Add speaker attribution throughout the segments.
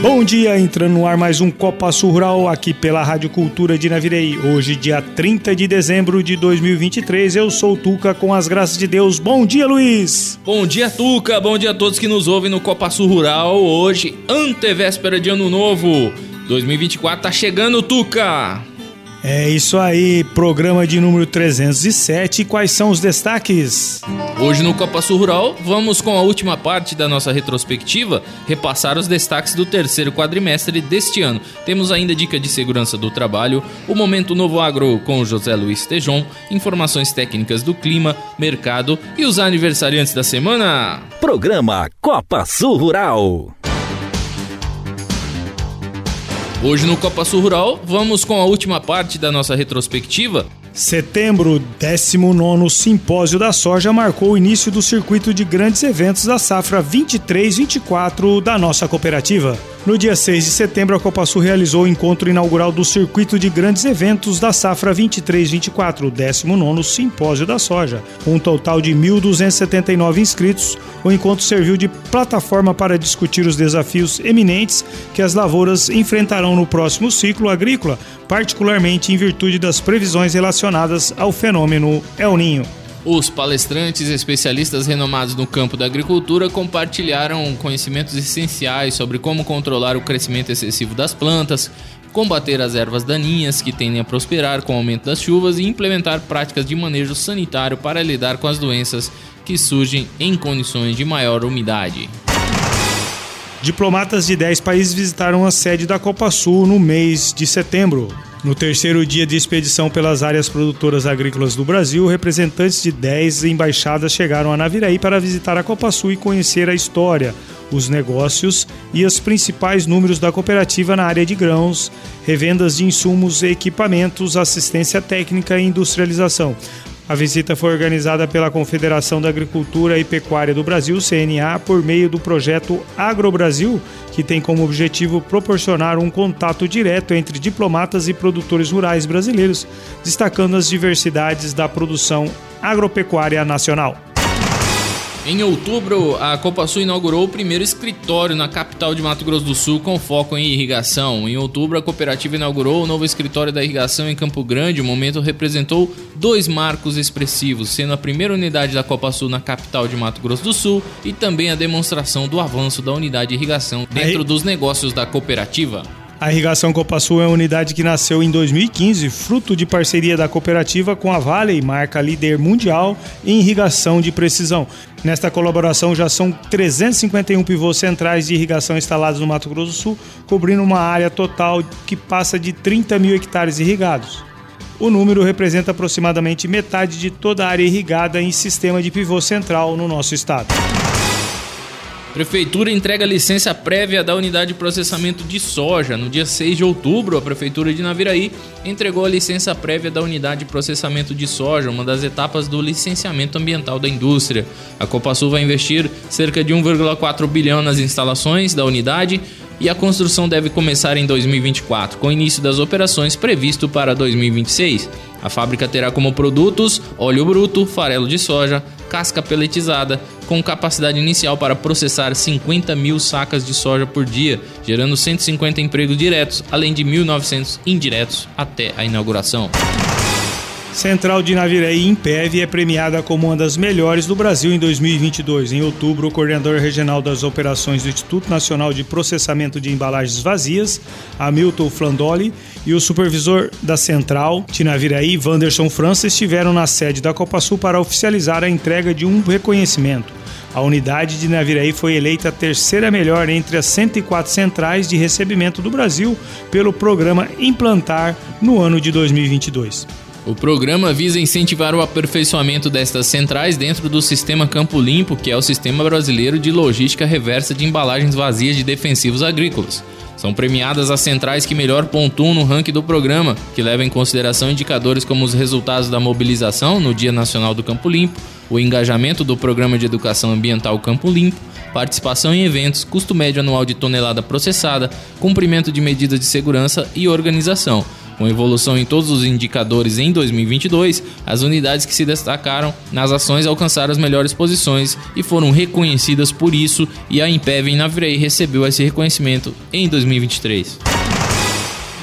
Speaker 1: Bom dia, entrando no ar mais um Copa Sul Rural aqui pela Rádio Cultura de Navirei. Hoje, dia 30 de dezembro de 2023, eu sou o Tuca com as graças de Deus. Bom dia, Luiz!
Speaker 2: Bom dia, Tuca! Bom dia a todos que nos ouvem no Copa Sul Rural. Hoje, antevéspera de Ano Novo. 2024 tá chegando, Tuca!
Speaker 1: É isso aí, programa de número 307. E quais são os destaques?
Speaker 2: Hoje no Copa Sul Rural, vamos com a última parte da nossa retrospectiva repassar os destaques do terceiro quadrimestre deste ano. Temos ainda dica de segurança do trabalho, o Momento Novo Agro com José Luiz Tejon, informações técnicas do clima, mercado e os aniversariantes da semana.
Speaker 3: Programa Copa Sul Rural.
Speaker 2: Hoje no Copa Sul Rural, vamos com a última parte da nossa retrospectiva.
Speaker 1: Setembro, 19 Simpósio da Soja marcou o início do circuito de grandes eventos da safra 23-24 da nossa cooperativa. No dia 6 de setembro, a Copa Sul realizou o encontro inaugural do circuito de grandes eventos da safra 23-24, o 19 Simpósio da Soja. Com um total de 1.279 inscritos, o encontro serviu de plataforma para discutir os desafios eminentes que as lavouras enfrentarão no próximo ciclo agrícola, particularmente em virtude das previsões relacionadas ao fenômeno El Ninho.
Speaker 2: Os palestrantes especialistas renomados no campo da agricultura compartilharam conhecimentos essenciais sobre como controlar o crescimento excessivo das plantas, combater as ervas daninhas que tendem a prosperar com o aumento das chuvas e implementar práticas de manejo sanitário para lidar com as doenças que surgem em condições de maior umidade.
Speaker 1: Diplomatas de 10 países visitaram a sede da Copa Sul no mês de setembro. No terceiro dia de expedição pelas áreas produtoras agrícolas do Brasil, representantes de 10 embaixadas chegaram a Naviraí para visitar a Copa Sul e conhecer a história, os negócios e os principais números da cooperativa na área de grãos, revendas de insumos e equipamentos, assistência técnica e industrialização. A visita foi organizada pela Confederação da Agricultura e Pecuária do Brasil, CNA, por meio do projeto AgroBrasil, que tem como objetivo proporcionar um contato direto entre diplomatas e produtores rurais brasileiros, destacando as diversidades da produção agropecuária nacional.
Speaker 2: Em outubro, a Copa Sul inaugurou o primeiro escritório na capital de Mato Grosso do Sul com foco em irrigação. Em outubro, a cooperativa inaugurou o novo escritório da irrigação em Campo Grande. O momento representou dois marcos expressivos, sendo a primeira unidade da Copa Sul na capital de Mato Grosso do Sul e também a demonstração do avanço da unidade de irrigação dentro Aí... dos negócios da cooperativa.
Speaker 1: A Irrigação Copa Sul é uma unidade que nasceu em 2015, fruto de parceria da cooperativa com a Vale, marca líder mundial em irrigação de precisão. Nesta colaboração já são 351 pivôs centrais de irrigação instalados no Mato Grosso do Sul, cobrindo uma área total que passa de 30 mil hectares irrigados. O número representa aproximadamente metade de toda a área irrigada em sistema de pivô central no nosso estado.
Speaker 2: Prefeitura entrega licença prévia da unidade de processamento de soja. No dia 6 de outubro, a Prefeitura de Naviraí entregou a licença prévia da unidade de processamento de soja, uma das etapas do licenciamento ambiental da indústria. A Copasul vai investir cerca de 1,4 bilhão nas instalações da unidade e a construção deve começar em 2024, com início das operações previsto para 2026. A fábrica terá como produtos óleo bruto, farelo de soja, casca peletizada, com capacidade inicial para processar 50 mil sacas de soja por dia, gerando 150 empregos diretos, além de 1.900 indiretos até a inauguração.
Speaker 1: Central de Naviraí Impev é premiada como uma das melhores do Brasil em 2022. Em outubro, o coordenador regional das operações do Instituto Nacional de Processamento de Embalagens Vazias, Hamilton Flandoli, e o supervisor da Central de Naviraí, Wanderson França, estiveram na sede da Copa Sul para oficializar a entrega de um reconhecimento. A unidade de Naviraí foi eleita a terceira melhor entre as 104 centrais de recebimento do Brasil pelo programa Implantar no ano de 2022.
Speaker 2: O programa visa incentivar o aperfeiçoamento destas centrais dentro do sistema Campo Limpo, que é o sistema brasileiro de logística reversa de embalagens vazias de defensivos agrícolas. São premiadas as centrais que melhor pontuam no ranking do programa, que leva em consideração indicadores como os resultados da mobilização no Dia Nacional do Campo Limpo, o engajamento do Programa de Educação Ambiental Campo Limpo, participação em eventos, custo médio anual de tonelada processada, cumprimento de medidas de segurança e organização. Com evolução em todos os indicadores em 2022, as unidades que se destacaram nas ações alcançaram as melhores posições e foram reconhecidas por isso, e a em Navirei recebeu esse reconhecimento em 2023.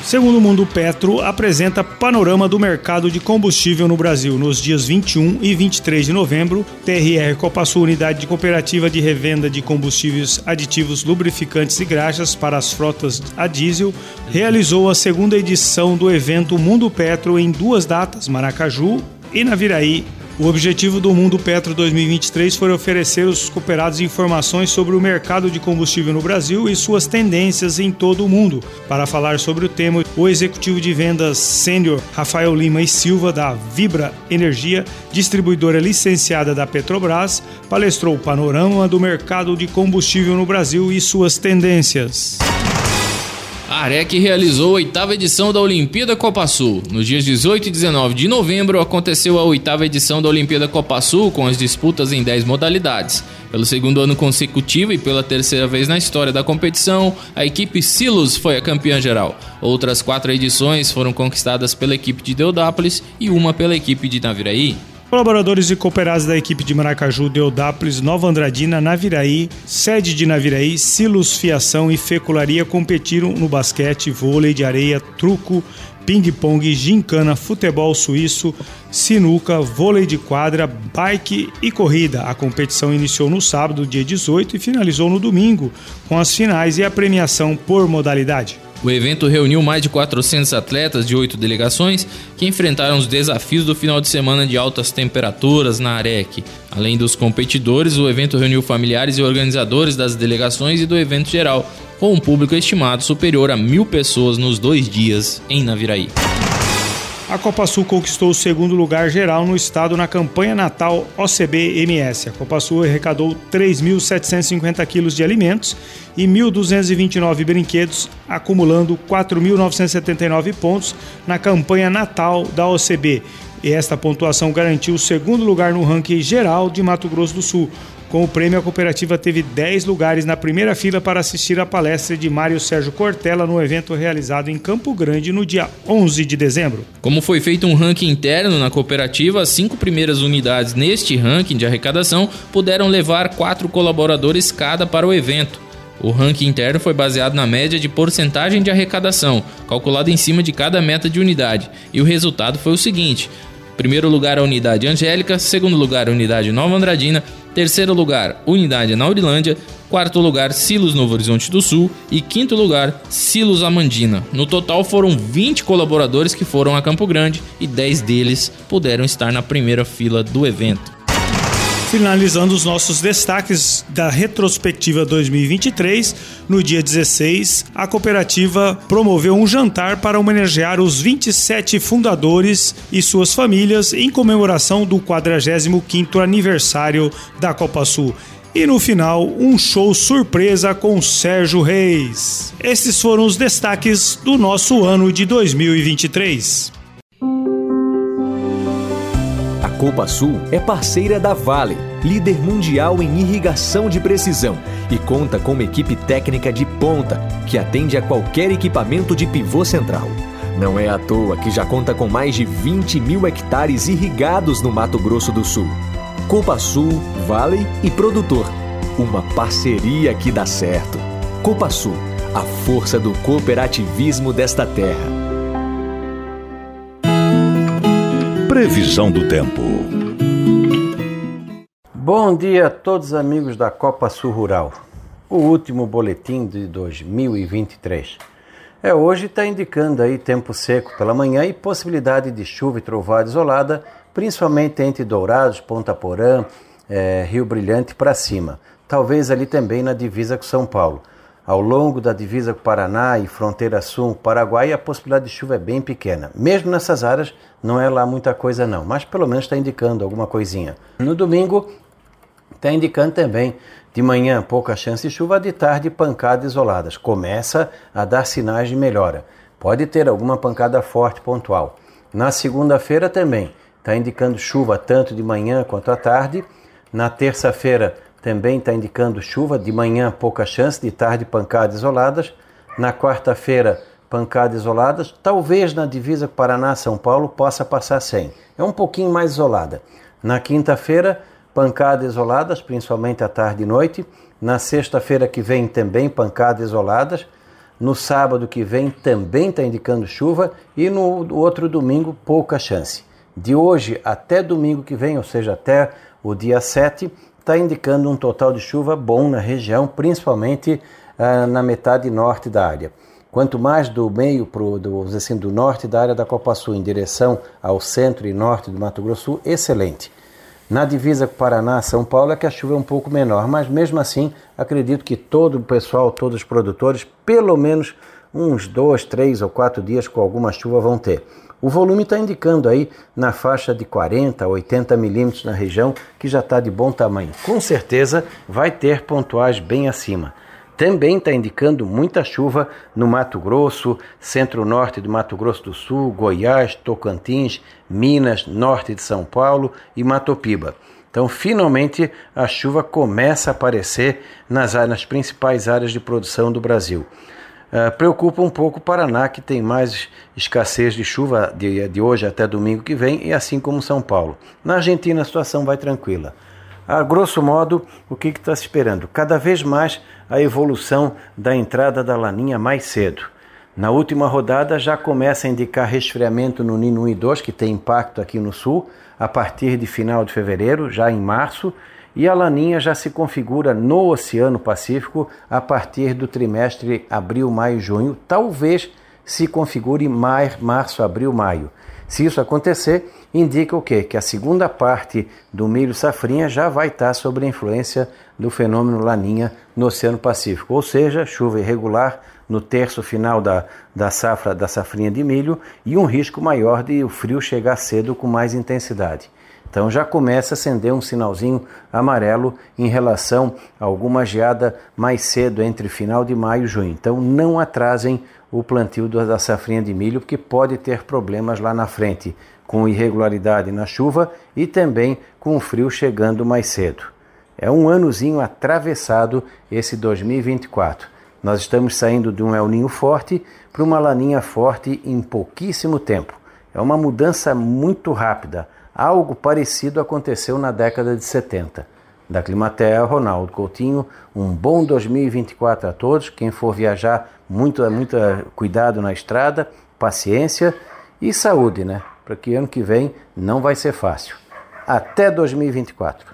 Speaker 1: Segundo o Mundo Petro, apresenta panorama do mercado de combustível no Brasil. Nos dias 21 e 23 de novembro, TRR Copasul, unidade de cooperativa de revenda de combustíveis aditivos, lubrificantes e graxas para as frotas a diesel, realizou a segunda edição do evento Mundo Petro em duas datas, Maracaju e Naviraí, o objetivo do Mundo Petro 2023 foi oferecer aos cooperados informações sobre o mercado de combustível no Brasil e suas tendências em todo o mundo. Para falar sobre o tema, o executivo de vendas sênior Rafael Lima e Silva, da Vibra Energia, distribuidora licenciada da Petrobras, palestrou o panorama do mercado de combustível no Brasil e suas tendências.
Speaker 2: A AREC realizou a oitava edição da Olimpíada Copa Sul. Nos dias 18 e 19 de novembro aconteceu a oitava edição da Olimpíada Copa Sul, com as disputas em 10 modalidades. Pelo segundo ano consecutivo e pela terceira vez na história da competição, a equipe Silos foi a campeã geral. Outras quatro edições foram conquistadas pela equipe de Deodápolis e uma pela equipe de Naviraí.
Speaker 1: Colaboradores e cooperados da equipe de Maracaju, Deodápolis, Nova Andradina, Naviraí, sede de Naviraí, Silos Fiação e Fecularia competiram no basquete, vôlei de areia, truco, ping-pong, gincana, futebol suíço, sinuca, vôlei de quadra, bike e corrida. A competição iniciou no sábado, dia 18, e finalizou no domingo, com as finais e a premiação por modalidade.
Speaker 2: O evento reuniu mais de 400 atletas de oito delegações que enfrentaram os desafios do final de semana de altas temperaturas na AREC. Além dos competidores, o evento reuniu familiares e organizadores das delegações e do evento geral, com um público estimado superior a mil pessoas nos dois dias em Naviraí.
Speaker 1: A Copa Sul conquistou o segundo lugar geral no estado na campanha Natal OCB-MS. A Copa Sul arrecadou 3.750 quilos de alimentos e 1.229 brinquedos, acumulando 4.979 pontos na campanha Natal da OCB. E esta pontuação garantiu o segundo lugar no ranking geral de Mato Grosso do Sul, com o prêmio, a cooperativa teve 10 lugares na primeira fila para assistir à palestra de Mário Sérgio Cortella no evento realizado em Campo Grande no dia 11 de dezembro.
Speaker 2: Como foi feito um ranking interno na cooperativa, as cinco primeiras unidades neste ranking de arrecadação puderam levar quatro colaboradores cada para o evento. O ranking interno foi baseado na média de porcentagem de arrecadação, calculada em cima de cada meta de unidade, e o resultado foi o seguinte: primeiro lugar a unidade Angélica, segundo lugar a unidade Nova Andradina, Terceiro lugar, Unidade Naurilândia. Quarto lugar, Silos Novo Horizonte do Sul. E quinto lugar, Silos Amandina. No total foram 20 colaboradores que foram a Campo Grande e 10 deles puderam estar na primeira fila do evento.
Speaker 1: Finalizando os nossos destaques da retrospectiva 2023, no dia 16, a cooperativa promoveu um jantar para homenagear os 27 fundadores e suas famílias em comemoração do 45º aniversário da Copa Sul. E no final, um show surpresa com Sérgio Reis. Esses foram os destaques do nosso ano de 2023.
Speaker 4: Copa Sul é parceira da Vale, líder mundial em irrigação de precisão, e conta com uma equipe técnica de ponta que atende a qualquer equipamento de pivô central. Não é à toa que já conta com mais de 20 mil hectares irrigados no Mato Grosso do Sul. Copa Sul, Vale e Produtor. Uma parceria que dá certo. Copa Sul, a força do cooperativismo desta terra.
Speaker 3: Previsão do tempo.
Speaker 5: Bom dia a todos os amigos da Copa Sul Rural. O último boletim de 2023. É, hoje está indicando aí tempo seco pela manhã e possibilidade de chuva e trovada isolada, principalmente entre Dourados, Ponta Porã, é, Rio Brilhante para cima. Talvez ali também na divisa com São Paulo. Ao longo da divisa com Paraná e fronteira sul, Paraguai, a possibilidade de chuva é bem pequena. Mesmo nessas áreas, não é lá muita coisa não, mas pelo menos está indicando alguma coisinha. No domingo, está indicando também de manhã pouca chance de chuva, de tarde pancadas isoladas. Começa a dar sinais de melhora. Pode ter alguma pancada forte pontual. Na segunda-feira também está indicando chuva tanto de manhã quanto à tarde. Na terça-feira também está indicando chuva, de manhã pouca chance, de tarde pancadas isoladas. Na quarta-feira, pancadas isoladas. Talvez na divisa Paraná-São Paulo possa passar sem. É um pouquinho mais isolada. Na quinta-feira, pancadas isoladas, principalmente à tarde e noite. Na sexta-feira que vem também pancadas isoladas. No sábado que vem também está indicando chuva e no outro domingo pouca chance. De hoje até domingo que vem, ou seja, até o dia 7, está indicando um total de chuva bom na região, principalmente ah, na metade norte da área. Quanto mais do meio pro, do, assim, do norte da área da Copa Sul em direção ao centro e norte do Mato Grosso, excelente. Na divisa com Paraná, São Paulo, é que a chuva é um pouco menor, mas mesmo assim acredito que todo o pessoal, todos os produtores, pelo menos uns dois, três ou quatro dias com alguma chuva vão ter. O volume está indicando aí na faixa de 40 a 80 milímetros na região, que já está de bom tamanho. Com certeza vai ter pontuais bem acima. Também está indicando muita chuva no Mato Grosso, centro-norte do Mato Grosso do Sul, Goiás, Tocantins, Minas, norte de São Paulo e Matopiba. Então, finalmente, a chuva começa a aparecer nas, nas principais áreas de produção do Brasil. Uh, preocupa um pouco o Paraná, que tem mais escassez de chuva de, de hoje até domingo que vem, e assim como São Paulo. Na Argentina a situação vai tranquila. A grosso modo, o que está se esperando? Cada vez mais a evolução da entrada da laninha mais cedo. Na última rodada já começa a indicar resfriamento no Nino 1 e 2, que tem impacto aqui no sul, a partir de final de fevereiro, já em março, e a laninha já se configura no Oceano Pacífico a partir do trimestre abril, maio, junho, talvez se configure mar, março, abril, maio. Se isso acontecer, indica o quê? Que a segunda parte do milho safrinha já vai estar sob a influência do fenômeno laninha no Oceano Pacífico, ou seja, chuva irregular no terço final da, da safra da safrinha de milho e um risco maior de o frio chegar cedo com mais intensidade. Então já começa a acender um sinalzinho amarelo em relação a alguma geada mais cedo entre final de maio e junho. Então não atrasem o plantio da safrinha de milho, porque pode ter problemas lá na frente, com irregularidade na chuva e também com o frio chegando mais cedo. É um anozinho atravessado esse 2024. Nós estamos saindo de um El Ninho forte para uma laninha forte em pouquíssimo tempo. É uma mudança muito rápida. Algo parecido aconteceu na década de 70. Da Climatea, Ronaldo Coutinho, um bom 2024 a todos. Quem for viajar, muito, muito cuidado na estrada, paciência e saúde, né? Para que ano que vem não vai ser fácil. Até 2024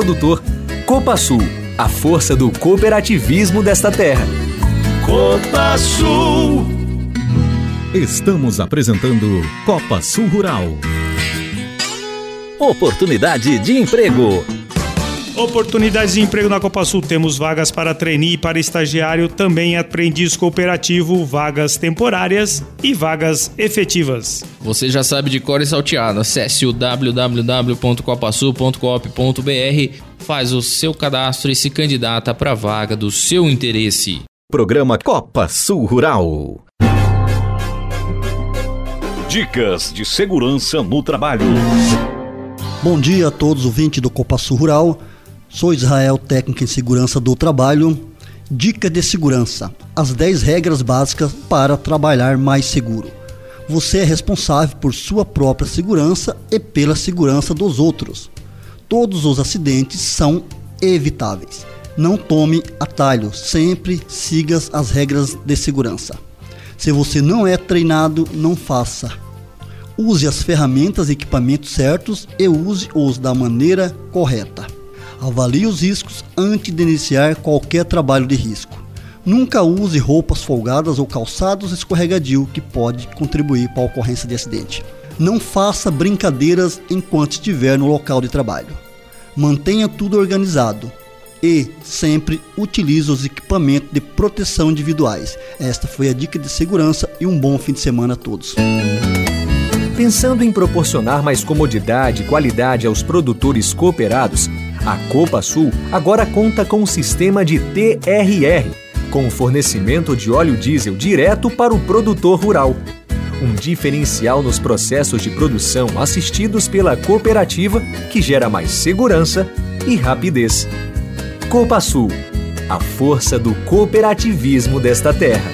Speaker 4: produtor. Copa Sul, a força do cooperativismo desta terra.
Speaker 3: Copa Sul. Estamos apresentando Copa Sul Rural. Oportunidade de emprego.
Speaker 1: Oportunidades de emprego na Copa Sul. Temos vagas para trainee e para estagiário, também aprendiz cooperativo, vagas temporárias e vagas efetivas.
Speaker 2: Você já sabe de cor e salteado. Acesse o www.copasul.coop.br, faz o seu cadastro e se candidata para a vaga do seu interesse.
Speaker 3: Programa Copa Sul Rural. Dicas de segurança no trabalho.
Speaker 6: Bom dia a todos ouvintes do Copa Sul Rural. Sou Israel, técnico em segurança do trabalho. Dica de segurança: as 10 regras básicas para trabalhar mais seguro. Você é responsável por sua própria segurança e pela segurança dos outros. Todos os acidentes são evitáveis. Não tome atalho, sempre siga as regras de segurança. Se você não é treinado, não faça. Use as ferramentas e equipamentos certos e use-os da maneira correta. Avalie os riscos antes de iniciar qualquer trabalho de risco. Nunca use roupas folgadas ou calçados escorregadio que pode contribuir para a ocorrência de acidente. Não faça brincadeiras enquanto estiver no local de trabalho. Mantenha tudo organizado e sempre utilize os equipamentos de proteção individuais. Esta foi a dica de segurança e um bom fim de semana a todos.
Speaker 4: Pensando em proporcionar mais comodidade e qualidade aos produtores cooperados, a Copa Sul agora conta com um sistema de TRR, com fornecimento de óleo diesel direto para o produtor rural. Um diferencial nos processos de produção assistidos pela cooperativa que gera mais segurança e rapidez. Copa Sul, a força do cooperativismo desta terra.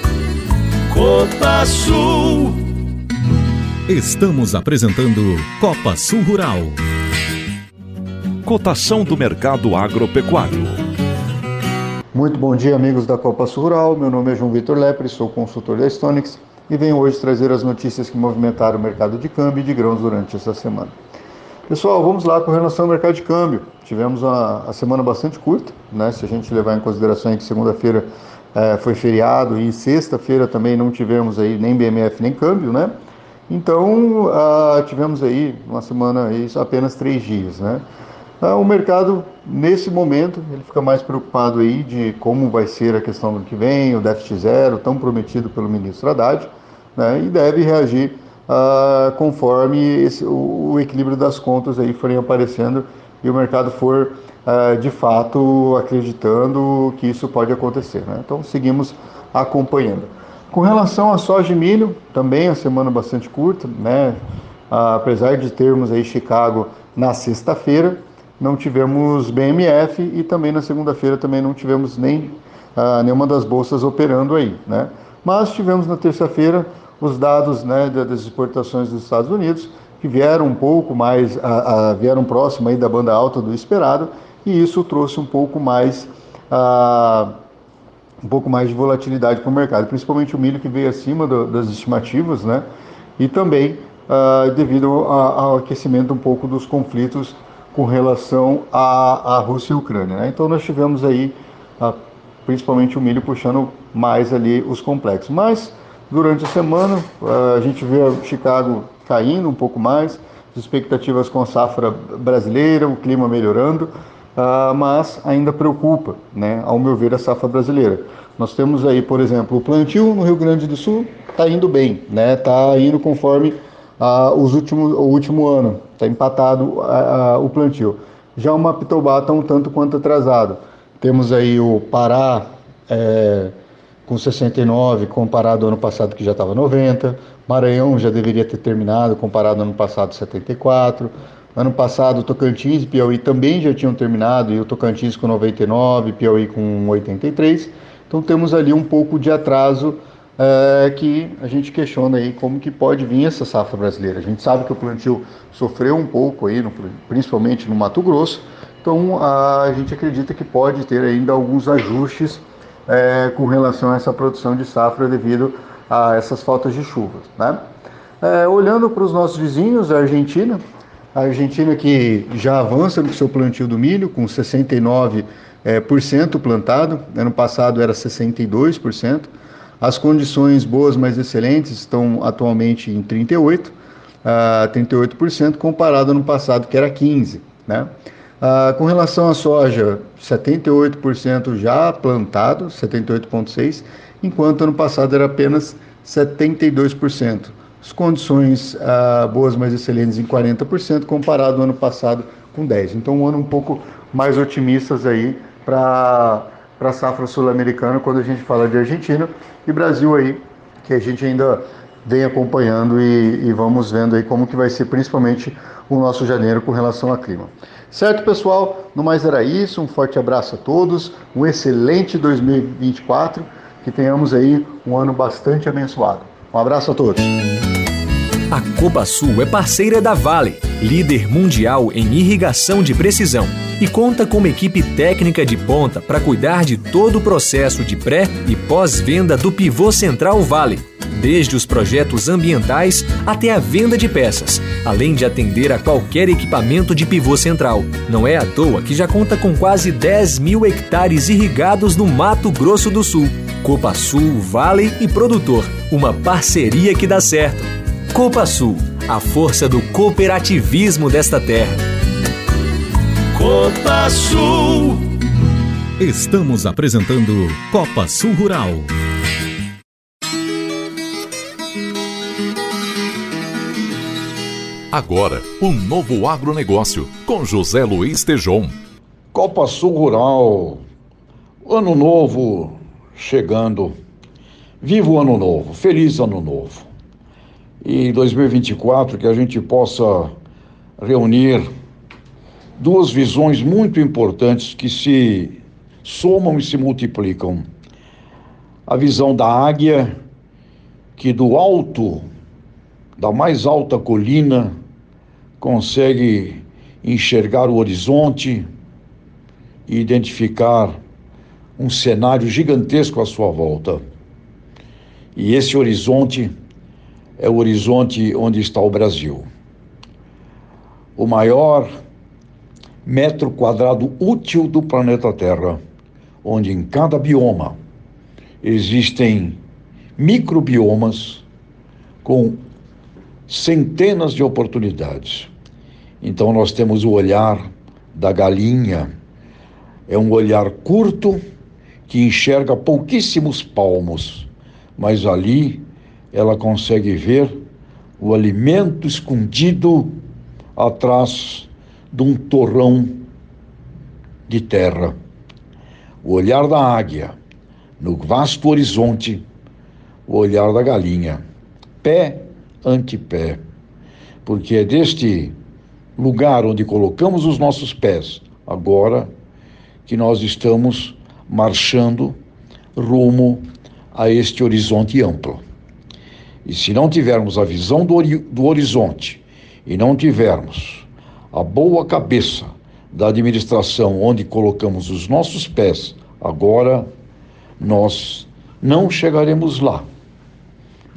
Speaker 3: Copa Sul. Estamos apresentando Copa Sul Rural. Cotação do mercado agropecuário.
Speaker 7: Muito bom dia, amigos da Copa Sul Rural. Meu nome é João Vitor Lepre, sou consultor da Stonix e venho hoje trazer as notícias que movimentaram o mercado de câmbio e de grãos durante essa semana. Pessoal, vamos lá com relação ao mercado de câmbio. Tivemos uma, a semana bastante curta, né? Se a gente levar em consideração que segunda-feira é, foi feriado e sexta-feira também não tivemos aí nem BMF nem câmbio, né? Então uh, tivemos aí uma semana aí apenas três dias, né? Uh, o mercado nesse momento ele fica mais preocupado aí de como vai ser a questão do que vem, o déficit zero tão prometido pelo ministro Haddad, né? E deve reagir uh, conforme esse, o, o, equilíbrio das contas aí forem aparecendo e o mercado for de fato acreditando que isso pode acontecer, né? Então seguimos acompanhando. Com relação a soja e milho, também a semana bastante curta, né? Apesar de termos aí Chicago na sexta-feira, não tivemos BMF e também na segunda-feira também não tivemos nem ah, nenhuma das bolsas operando aí, né? Mas tivemos na terça-feira os dados né, das exportações dos Estados Unidos que vieram um pouco mais, a, a, vieram próximo aí da banda alta do esperado e isso trouxe um pouco mais a um pouco mais de volatilidade para o mercado, principalmente o milho que veio acima do, das estimativas, né? E também uh, devido ao aquecimento um pouco dos conflitos com relação à, à Rússia e Ucrânia. Né? Então nós tivemos aí uh, principalmente o milho puxando mais ali os complexos. Mas durante a semana a gente vê Chicago caindo um pouco mais, as expectativas com a safra brasileira, o clima melhorando mas ainda preocupa, né, ao meu ver, a safra brasileira. Nós temos aí, por exemplo, o plantio no Rio Grande do Sul está indo bem, né, está indo conforme uh, os últimos, o último ano, está empatado uh, o plantio. Já o Mapitobá está um tanto quanto atrasado. Temos aí o Pará é, com 69 comparado ao ano passado que já estava 90, Maranhão já deveria ter terminado comparado ao ano passado 74, Ano passado, Tocantins e Piauí também já tinham terminado, e o Tocantins com 99, Piauí com 83. Então temos ali um pouco de atraso é, que a gente questiona aí como que pode vir essa safra brasileira. A gente sabe que o plantio sofreu um pouco aí, no, principalmente no Mato Grosso, então a gente acredita que pode ter ainda alguns ajustes é, com relação a essa produção de safra devido a essas faltas de chuvas. Né? É, olhando para os nossos vizinhos, a Argentina, a Argentina que já avança no seu plantio do milho, com 69% é, por cento plantado, ano passado era 62%. As condições boas, mas excelentes, estão atualmente em 38%, uh, 38% comparado ano passado, que era 15%. Né? Uh, com relação à soja, 78% já plantado, 78,6%, enquanto ano passado era apenas 72% as condições ah, boas, mais excelentes em 40%, comparado ao ano passado com 10%. Então, um ano um pouco mais otimistas aí para a safra sul-americana quando a gente fala de Argentina e Brasil aí, que a gente ainda vem acompanhando e, e, vamos vendo aí como que vai ser principalmente o nosso janeiro com relação ao clima. Certo, pessoal? No mais era isso. Um forte abraço a todos. Um excelente 2024. Que tenhamos aí um ano bastante abençoado. Um abraço a todos.
Speaker 4: A Copa Sul é parceira da Vale, líder mundial em irrigação de precisão e conta com uma equipe técnica de ponta para cuidar de todo o processo de pré e pós-venda do Pivô Central Vale, desde os projetos ambientais até a venda de peças, além de atender a qualquer equipamento de pivô central. Não é à toa que já conta com quase 10 mil hectares irrigados no Mato Grosso do Sul. Copa Sul, Vale e Produtor, uma parceria que dá certo. Copa Sul, a força do cooperativismo desta terra.
Speaker 3: Copa Sul. Estamos apresentando Copa Sul Rural. Agora, um novo agronegócio com José Luiz Tejon.
Speaker 8: Copa Sul Rural, ano novo chegando. Viva o ano novo, feliz ano novo. E 2024 que a gente possa reunir duas visões muito importantes que se somam e se multiplicam. A visão da águia, que do alto, da mais alta colina, consegue enxergar o horizonte e identificar um cenário gigantesco à sua volta. E esse horizonte é o horizonte onde está o Brasil. O maior metro quadrado útil do planeta Terra, onde em cada bioma existem microbiomas com centenas de oportunidades. Então nós temos o olhar da galinha, é um olhar curto que enxerga pouquíssimos palmos, mas ali ela consegue ver o alimento escondido atrás de um torrão de terra. O olhar da águia no vasto horizonte, o olhar da galinha, pé ante pé, porque é deste lugar onde colocamos os nossos pés agora que nós estamos marchando rumo a este horizonte amplo. E se não tivermos a visão do, do horizonte e não tivermos a boa cabeça da administração onde colocamos os nossos pés, agora nós não chegaremos lá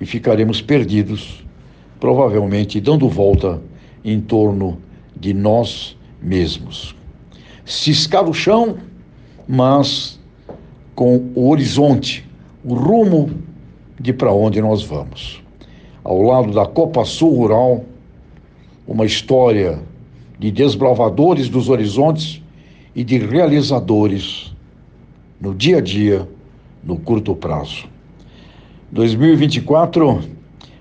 Speaker 8: e ficaremos perdidos, provavelmente dando volta em torno de nós mesmos. Ciscar o chão, mas com o horizonte, o rumo de para onde nós vamos. Ao lado da Copa Sul Rural, uma história de desbravadores dos horizontes e de realizadores no dia a dia, no curto prazo. 2024,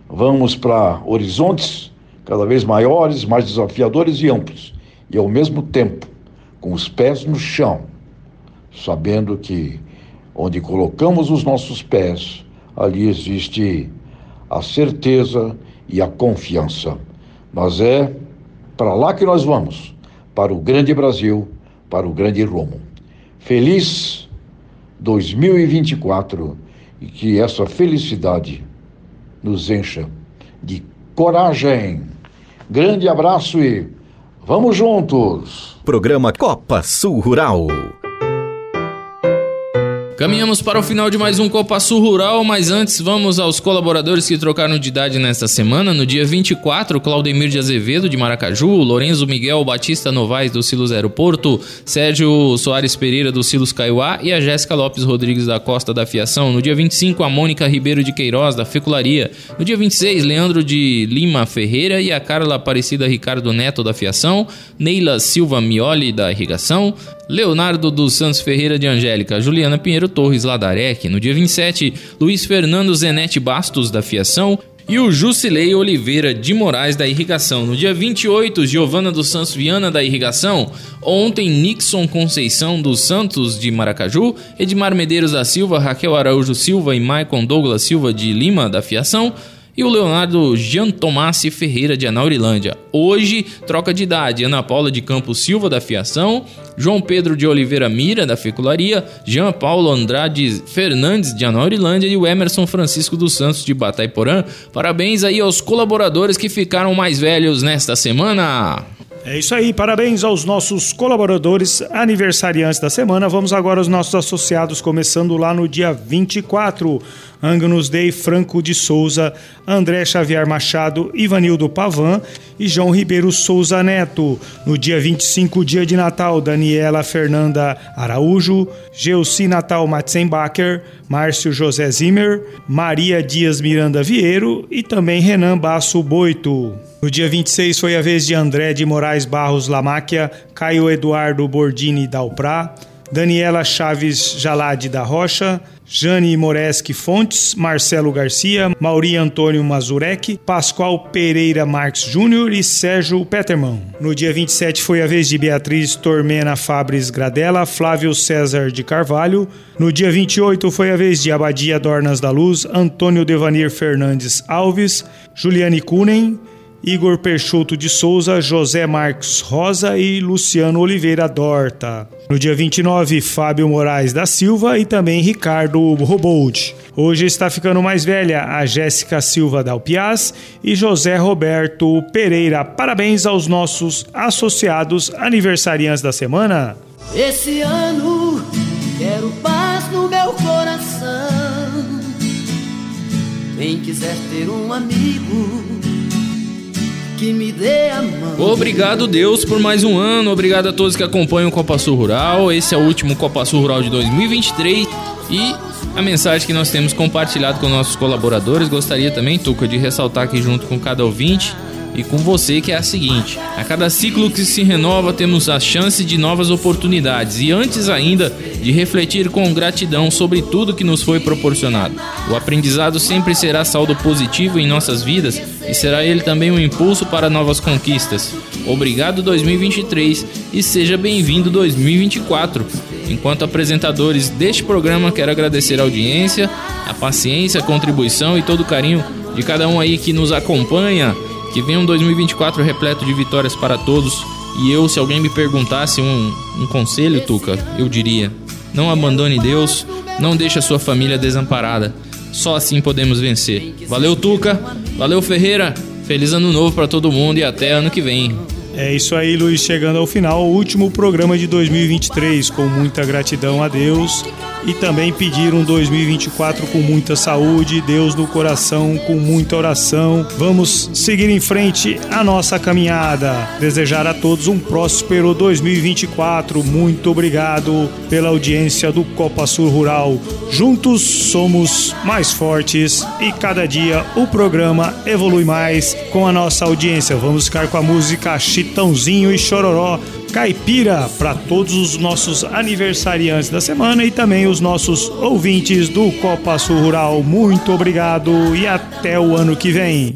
Speaker 8: vamos para horizontes cada vez maiores, mais desafiadores e amplos, e ao mesmo tempo com os pés no chão, sabendo que onde colocamos os nossos pés, ali existe a certeza e a confiança. Mas é para lá que nós vamos, para o grande Brasil, para o grande rumo. Feliz 2024 e que essa felicidade nos encha de coragem. Grande abraço e vamos juntos!
Speaker 3: Programa Copa Sul Rural.
Speaker 2: Caminhamos para o final de mais um Copa Sul Rural, mas antes vamos aos colaboradores que trocaram de idade nesta semana. No dia 24, Claudemir de Azevedo, de Maracaju, Lorenzo Miguel Batista Novaes, do Silos Aeroporto, Sérgio Soares Pereira, do Silos Caiuá e a Jéssica Lopes Rodrigues da Costa da Fiação. No dia 25, a Mônica Ribeiro de Queiroz, da Fecularia. No dia 26, Leandro de Lima Ferreira e a Carla Aparecida Ricardo Neto, da Fiação. Neila Silva Mioli, da Irrigação. Leonardo dos Santos Ferreira de Angélica, Juliana Pinheiro Torres Ladarec, no dia 27, Luiz Fernando Zenete Bastos da Fiação e o Jusilei Oliveira de Moraes da Irrigação. No dia 28, Giovana dos Santos Viana da Irrigação. Ontem, Nixon Conceição dos Santos de Maracaju, Edmar Medeiros da Silva, Raquel Araújo Silva e Maicon Douglas Silva de Lima da Fiação e o Leonardo Jean Tomassi Ferreira de Anaurilândia. Hoje, troca de idade, Ana Paula de Campos Silva da Fiação, João Pedro de Oliveira Mira da Fecularia, Jean Paulo Andrade Fernandes de Anaurilândia e o Emerson Francisco dos Santos de Bataiporã. Parabéns aí aos colaboradores que ficaram mais velhos nesta semana.
Speaker 1: É isso aí, parabéns aos nossos colaboradores aniversariantes da semana. Vamos agora aos nossos associados, começando lá no dia 24. Agnus Dei Franco de Souza, André Xavier Machado, Ivanildo Pavan e João Ribeiro Souza Neto. No dia 25, dia de Natal, Daniela Fernanda Araújo, Geuci Natal Matzenbacher, Márcio José Zimmer, Maria Dias Miranda Vieiro e também Renan Basso Boito. No dia 26 foi a vez de André de Moraes Barros Lamáquia, Caio Eduardo Bordini Dalprá, Daniela Chaves Jalade da Rocha, Jane Moreski Fontes, Marcelo Garcia, Mauri Antônio Mazurek, Pascoal Pereira Marques Júnior e Sérgio Peterman. No dia 27 foi a vez de Beatriz Tormena Fabres Gradella, Flávio César de Carvalho. No dia 28 foi a vez de Abadia Dornas da Luz, Antônio Devanir Fernandes Alves, Juliane Kunen, Igor Peixoto de Souza, José Marques Rosa e Luciano Oliveira Dorta. No dia 29, Fábio Moraes da Silva e também Ricardo Robold. Hoje está ficando mais velha a Jéssica Silva da Alpiaz e José Roberto Pereira. Parabéns aos nossos associados aniversariantes da semana.
Speaker 9: Esse ano quero paz no meu coração. Quem quiser ter um amigo que me dê a mão.
Speaker 2: Obrigado, Deus, por mais um ano. Obrigado a todos que acompanham o Copa Sul Rural. Esse é o último Copa Sul Rural de 2023 e a mensagem que nós temos compartilhado com nossos colaboradores. Gostaria também, Tuca, de ressaltar aqui junto com cada ouvinte e com você que é a seguinte: a cada ciclo que se renova temos a chance de novas oportunidades e antes ainda de refletir com gratidão sobre tudo que nos foi proporcionado. O aprendizado sempre será saldo positivo em nossas vidas e será ele também um impulso para novas conquistas. Obrigado 2023 e seja bem-vindo 2024. Enquanto apresentadores deste programa, quero agradecer a audiência, a paciência, a contribuição e todo o carinho de cada um aí que nos acompanha que venha um 2024 repleto de vitórias para todos. E eu, se alguém me perguntasse um, um conselho, Tuca, eu diria: não abandone Deus, não deixe a sua família desamparada. Só assim podemos vencer. Valeu, Tuca. Valeu, Ferreira. Feliz ano novo para todo mundo e até ano que vem.
Speaker 1: É isso aí, Luiz, chegando ao final, o último programa de 2023, com muita gratidão a Deus e também pedir um 2024 com muita saúde, Deus no coração, com muita oração. Vamos seguir em frente a nossa caminhada. Desejar a todos um próspero 2024. Muito obrigado pela audiência do Copa Sul Rural. Juntos somos mais fortes e cada dia o programa evolui mais com a nossa audiência. Vamos ficar com a música Chitãozinho e Chororó caipira para todos os nossos aniversariantes da semana e também os nossos ouvintes do Copa Sul Rural. Muito obrigado e até o ano que vem.